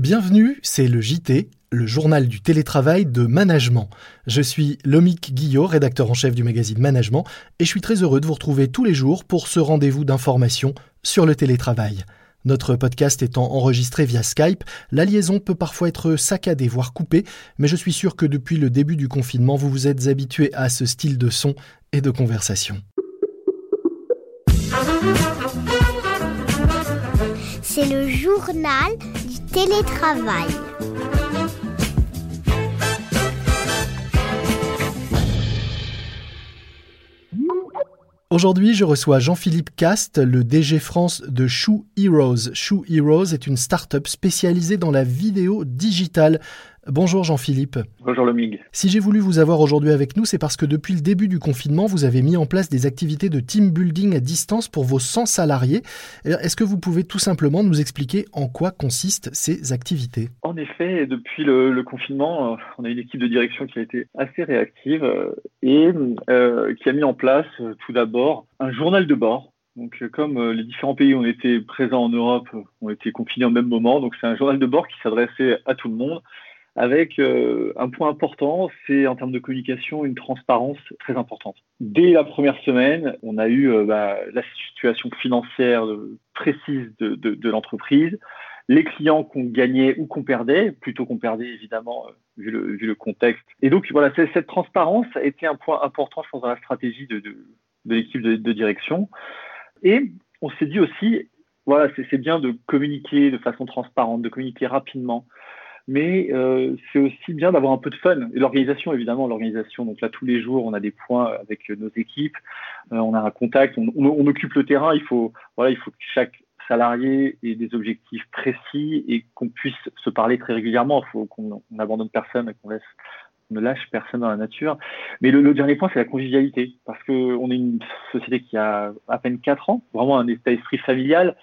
Bienvenue, c'est le JT, le journal du télétravail de Management. Je suis Lomic Guillot, rédacteur en chef du magazine Management, et je suis très heureux de vous retrouver tous les jours pour ce rendez-vous d'information sur le télétravail. Notre podcast étant enregistré via Skype, la liaison peut parfois être saccadée, voire coupée, mais je suis sûr que depuis le début du confinement, vous vous êtes habitué à ce style de son et de conversation. C'est le journal télétravail. Aujourd'hui, je reçois Jean-Philippe Cast, le DG France de Shoe Heroes. Shoe Heroes est une start-up spécialisée dans la vidéo digitale. Bonjour Jean-Philippe. Bonjour Lomig. Si j'ai voulu vous avoir aujourd'hui avec nous, c'est parce que depuis le début du confinement, vous avez mis en place des activités de team building à distance pour vos 100 salariés. Est-ce que vous pouvez tout simplement nous expliquer en quoi consistent ces activités? En effet, depuis le, confinement, euh, on a une équipe de direction qui a été assez réactive euh, et euh, qui a mis en place tout d'abord un journal de bord donc, comme les différents pays ont été présents en Europe, ont été confinés au même moment, donc c'est un journal de bord qui s'adressait à tout le monde avec euh, un point important, c'est en termes de communication une transparence très importante. Dès la première semaine, on a eu euh, bah, la situation financière précise de, l'entreprise, les clients qu'on gagnait ou qu'on perdait, plutôt qu'on perdait évidemment euh, vu, le, vu, le, contexte. Et donc voilà, cette transparence a été un point important, je pense, dans la stratégie de, de l'équipe de, direction. Et on s'est dit aussi, voilà, c'est bien de communiquer de façon transparente, de communiquer rapidement mais euh, c'est aussi bien d'avoir un peu de fun. Et l'organisation, évidemment, l'organisation. Donc là, tous les jours, on a des points avec nos équipes, euh, on a un contact, on, on, occupe le terrain. Il faut, voilà, il faut que chaque salarié ait des objectifs précis et qu'on puisse se parler très régulièrement. Il faut qu'on n'abandonne personne et qu'on laisse ne lâche personne dans la nature. Mais le, le dernier point, c'est la convivialité, parce que on est une société qui a à peine 4 ans, vraiment un état d'esprit familial,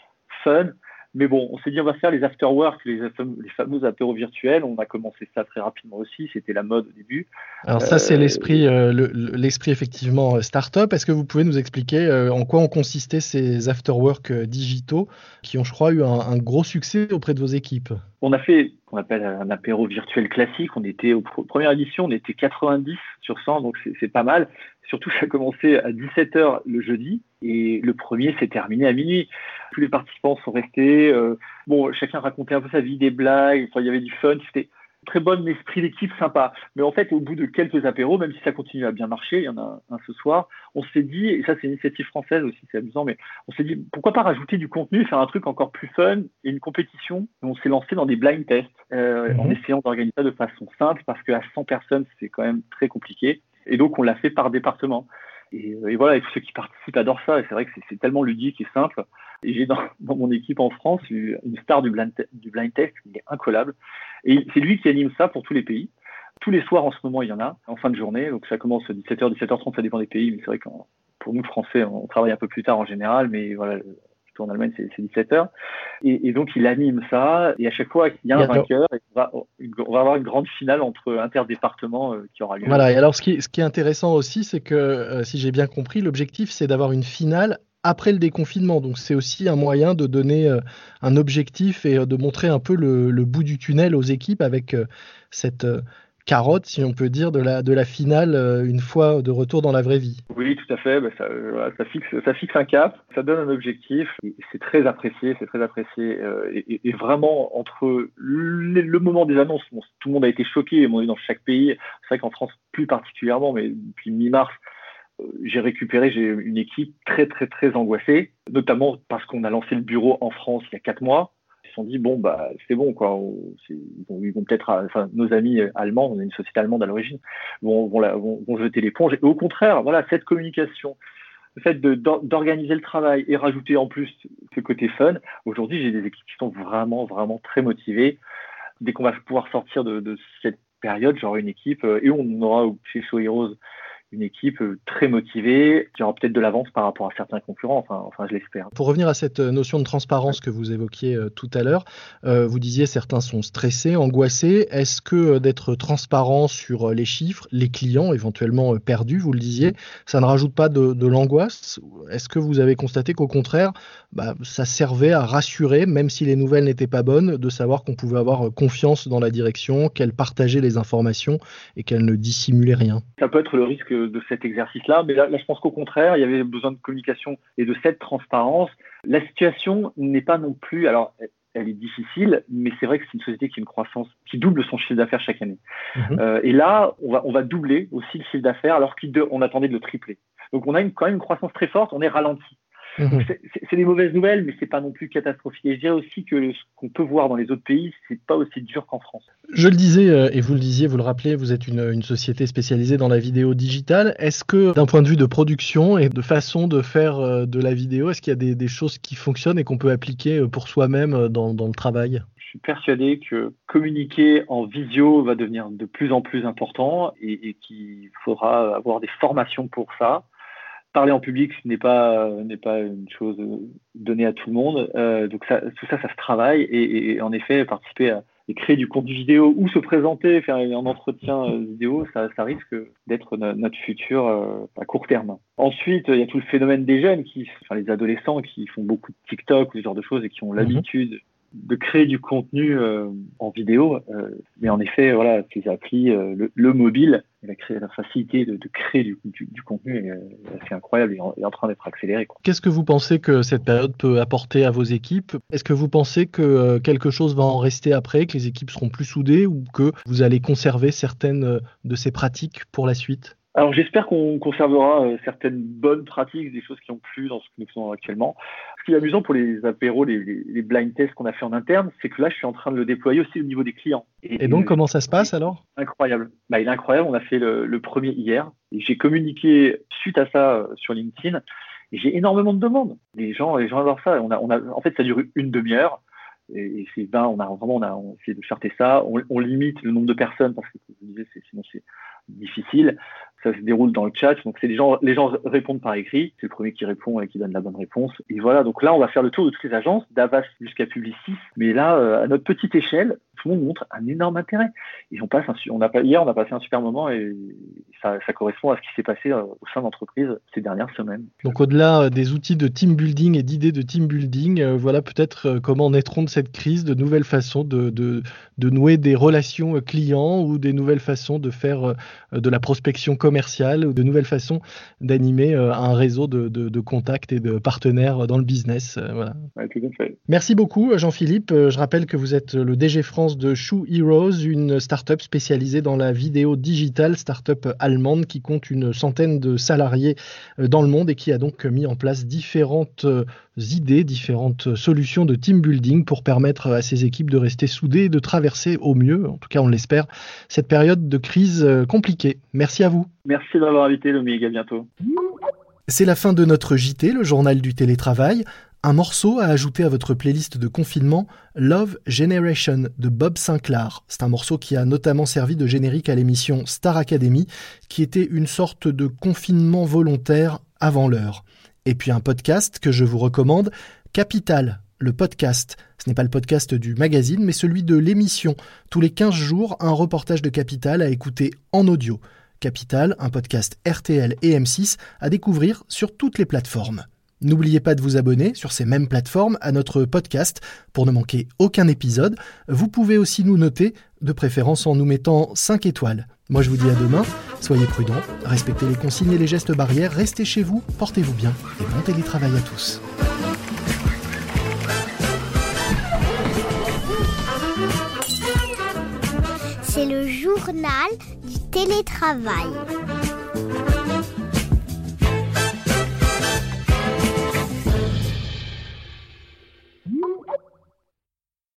fun, mais bon, on s'est dit on va faire les afterwork, les, les fameux apéros virtuels. On a commencé ça très rapidement aussi. C'était la mode au début. Alors ça, c'est euh, l'esprit, euh, l'esprit effectivement euh, startup. Est-ce que vous pouvez nous expliquer en quoi ont consisté ces afterwork digitaux qui ont, je crois, eu un, gros succès auprès de vos équipes? On a fait qu'on appelle un apéro virtuel classique. On était aux première édition, on était 90 sur 100, donc c'est pas mal. Surtout, ça a commencé à 17h le jeudi et le premier s'est terminé à minuit. Tous les participants sont restés. Euh, bon, chacun racontait un peu sa vie, des blagues. Il y avait du fun. C'était très bon esprit d'équipe sympa. Mais en fait, au bout de quelques apéros, même si ça continue à bien marcher, il y en a un, ce soir, on s'est dit, et ça c'est une initiative française aussi, c'est amusant, mais on s'est dit, pourquoi pas rajouter du contenu, faire un truc encore plus fun et une compétition. on s'est lancé dans des blind tests euh, en mhm. essayant d'organiser ça de façon simple parce qu'à 100 personnes, c'est quand même très compliqué. Et donc, on l'a fait par département. Et, euh, et, voilà, et tous ceux qui participent adorent ça. Et c'est vrai que c'est tellement ludique et simple. Et j'ai dans, mon équipe en France une star du blind, test qui est incollable. Et c'est lui qui anime ça pour tous les pays. Tous les soirs en ce moment, il y en a, en fin de journée. Donc ça commence à 17h, 17h30, ça dépend des pays. Mais c'est vrai que pour nous, Français, on travaille un peu plus tard en général. Mais voilà, en Allemagne, c'est 17 heures. Et, donc, il anime ça. Et à chaque fois qu'il y a un vainqueur, on va, on va, avoir une grande finale entre interdépartements euh, qui aura lieu. Voilà. Et alors, ce qui, ce qui est intéressant aussi, c'est que, euh, si j'ai bien compris, l'objectif, c'est d'avoir une finale après le déconfinement. Donc, c'est aussi un moyen de donner euh, un objectif et de montrer un peu le, le bout du tunnel aux équipes avec cette carotte, si on peut dire, de la, finale euh, une fois de retour dans la vraie vie. Oui, tout à fait. Bah, ça, euh, ça fixe un cap, ça donne un objectif. C'est très apprécié, c'est très apprécié. Euh, et, vraiment, entre le, moment des annonces, tout le monde a été choqué, on est dans chaque pays. C'est vrai qu'en France, plus particulièrement, mais depuis mi-mars, j'ai récupéré j'ai une équipe très très très angoissée, notamment parce qu'on a lancé le bureau en France il y a quatre mois se sont dit bon bah c'est bon quoi. ils vont, peut-être, enfin nos amis allemands, on est une société allemande à l'origine, vont, vont, jeter l'éponge. Au contraire, voilà cette communication, le fait d'organiser le travail et rajouter en plus ce côté fun. Aujourd'hui, j'ai des équipes qui sont vraiment vraiment très motivées. Dès qu'on va pouvoir sortir de, cette période, j'aurai une équipe euh, et on aura chez Show Heroes une équipe très motivée, qui aura peut-être de l'avance par rapport à certains concurrents, enfin, enfin je l'espère. Pour revenir à cette notion de transparence que vous évoquiez tout à l'heure, vous disiez certains sont stressés, angoissés. Est-ce que d'être transparent sur les chiffres, les clients éventuellement perdus, vous le disiez, ça ne rajoute pas de, de l'angoisse? Est-ce que vous avez constaté qu'au contraire, bah, ça servait à rassurer, même si les nouvelles n'étaient pas bonnes, de savoir qu'on pouvait avoir confiance dans la direction, qu'elle partageait les informations et qu'elle ne dissimulait rien? Ça peut être le risque de cet exercice-là, mais là, je pense qu'au contraire, il y avait besoin de communication et de cette transparence. La situation n'est pas non plus, alors elle est difficile, mais c'est vrai que c'est une société qui a une croissance qui double son chiffre d'affaires chaque année. Mhm. Euh, et là, on va, on va doubler aussi le chiffre d'affaires alors qu'on attendait de le tripler. Donc on a une, quand même une croissance très forte, on est ralenti. Mhm. C'est des mauvaises nouvelles, mais c'est pas non plus catastrophique. Et je dirais aussi que ce qu'on peut voir dans les autres pays, c'est pas aussi dur qu'en France. Je le disais, euh, et vous le disiez, vous le rappelez, vous êtes une, société spécialisée dans la vidéo digitale. Est-ce que, d'un point de vue de production et de façon de faire euh, de la vidéo, est-ce qu'il y a des, choses qui fonctionnent et qu'on peut appliquer euh, pour soi-même dans, le travail? Je suis persuadé que communiquer en visio va devenir de plus en plus important et, et qu'il faudra avoir des formations pour ça parler en public n'est pas n'est pas une chose donnée à tout le monde. Euh, donc ça, tout ça, ça se travaille et, en effet participer à créer du contenu vidéo ou se présenter, faire un entretien euh, vidéo, ça, ça risque d'être notre futur euh, à court terme. Ensuite, il y a tout le phénomène des jeunes, qui, enfin les adolescents qui font beaucoup de TikTok ou ce genre de choses et qui ont mhm. l'habitude de créer du contenu en vidéo. mais en effet, voilà, ces applis, le, mobile, la, la facilité de, créer du, contenu est, assez incroyable et est en train d'être accélérée. Qu'est-ce que vous pensez que cette période peut apporter à vos équipes? Est-ce que vous pensez que euh, quelque chose va en rester après, que les équipes seront plus soudées ou que vous allez conserver certaines euh, de ces pratiques pour la suite? Alors j'espère qu'on conservera euh, certaines bonnes pratiques, des choses qui ont plu dans ce que nous faisons actuellement. Ce qui est amusant pour les apéros, les, les, blind tests qu'on a fait en interne, c'est que là je suis en train de le déployer aussi au niveau des clients. Et, donc comment ça se passe alors? Incroyable. Bah, il est incroyable. On a fait le, premier hier et j'ai communiqué suite à ça euh, sur LinkedIn. Et j'ai énormément de demandes. Les gens, les gens adorent ça. On a, on a, en fait, ça dure une demi-heure et, c'est ben, on a vraiment on a on essayé de charter ça. On, limite le nombre de personnes parce que vous disiez, sinon c'est difficile ça se déroule dans le chat. Donc c'est les gens, les gens répondent par écrit. C'est le premier qui répond et qui donne la bonne réponse. Et voilà. Donc là, on va faire le tour de toutes les agences, d'Avas jusqu'à Publicis. Mais là, euh, à notre petite échelle, tout le monde montre un énorme intérêt. Et on passe, on a hier, on a passé un super moment et ça, correspond à ce qui s'est passé euh, au sein d'entreprise ces dernières semaines. Donc au-delà euh, des outils de team building et d'idées de team building, voilà peut-être comment naîtront de cette crise de nouvelles façons de, de, de nouer des relations clients ou des nouvelles façons de faire de la prospection commerciale ou de nouvelles façons d'animer euh, un réseau de, contacts et de partenaires dans le business. Euh, Merci beaucoup, Jean-Philippe. Euh, je rappelle que vous êtes le DG France de Shoe Heroes, une start-up spécialisée dans la vidéo digitale, start-up allemande qui compte une centaine de salariés dans le monde et qui a donc mis en place différentes idées, différentes solutions de team building pour permettre à ces équipes de rester soudées et de traverser au mieux, en tout cas on l'espère, cette période de crise compliquée. Merci à vous. Merci d'avoir invité, Lomig. À bientôt. C'est la fin de notre JT, le journal du télétravail. Un morceau à ajouter à votre playlist de confinement, Love Generation de Bob Sinclair. C'est un morceau qui a notamment servi de générique à l'émission Star Academy, qui était une sorte de confinement volontaire avant l'heure. Et puis un podcast que je vous recommande, Capital, le podcast. Ce n'est pas le podcast du magazine, mais celui de l'émission. Tous les 15 jours, un reportage de Capital à écouter en audio. Capital, un podcast RTL et M6 à découvrir sur toutes les plateformes. N'oubliez pas de vous abonner sur ces mêmes plateformes à notre podcast pour ne manquer aucun épisode. Vous pouvez aussi nous noter, de préférence en nous mettant 5 étoiles. Moi je vous dis à demain, soyez prudents, respectez les consignes et les gestes barrières, restez chez vous, portez-vous bien et bon télétravail à tous. C'est le journal télétravail.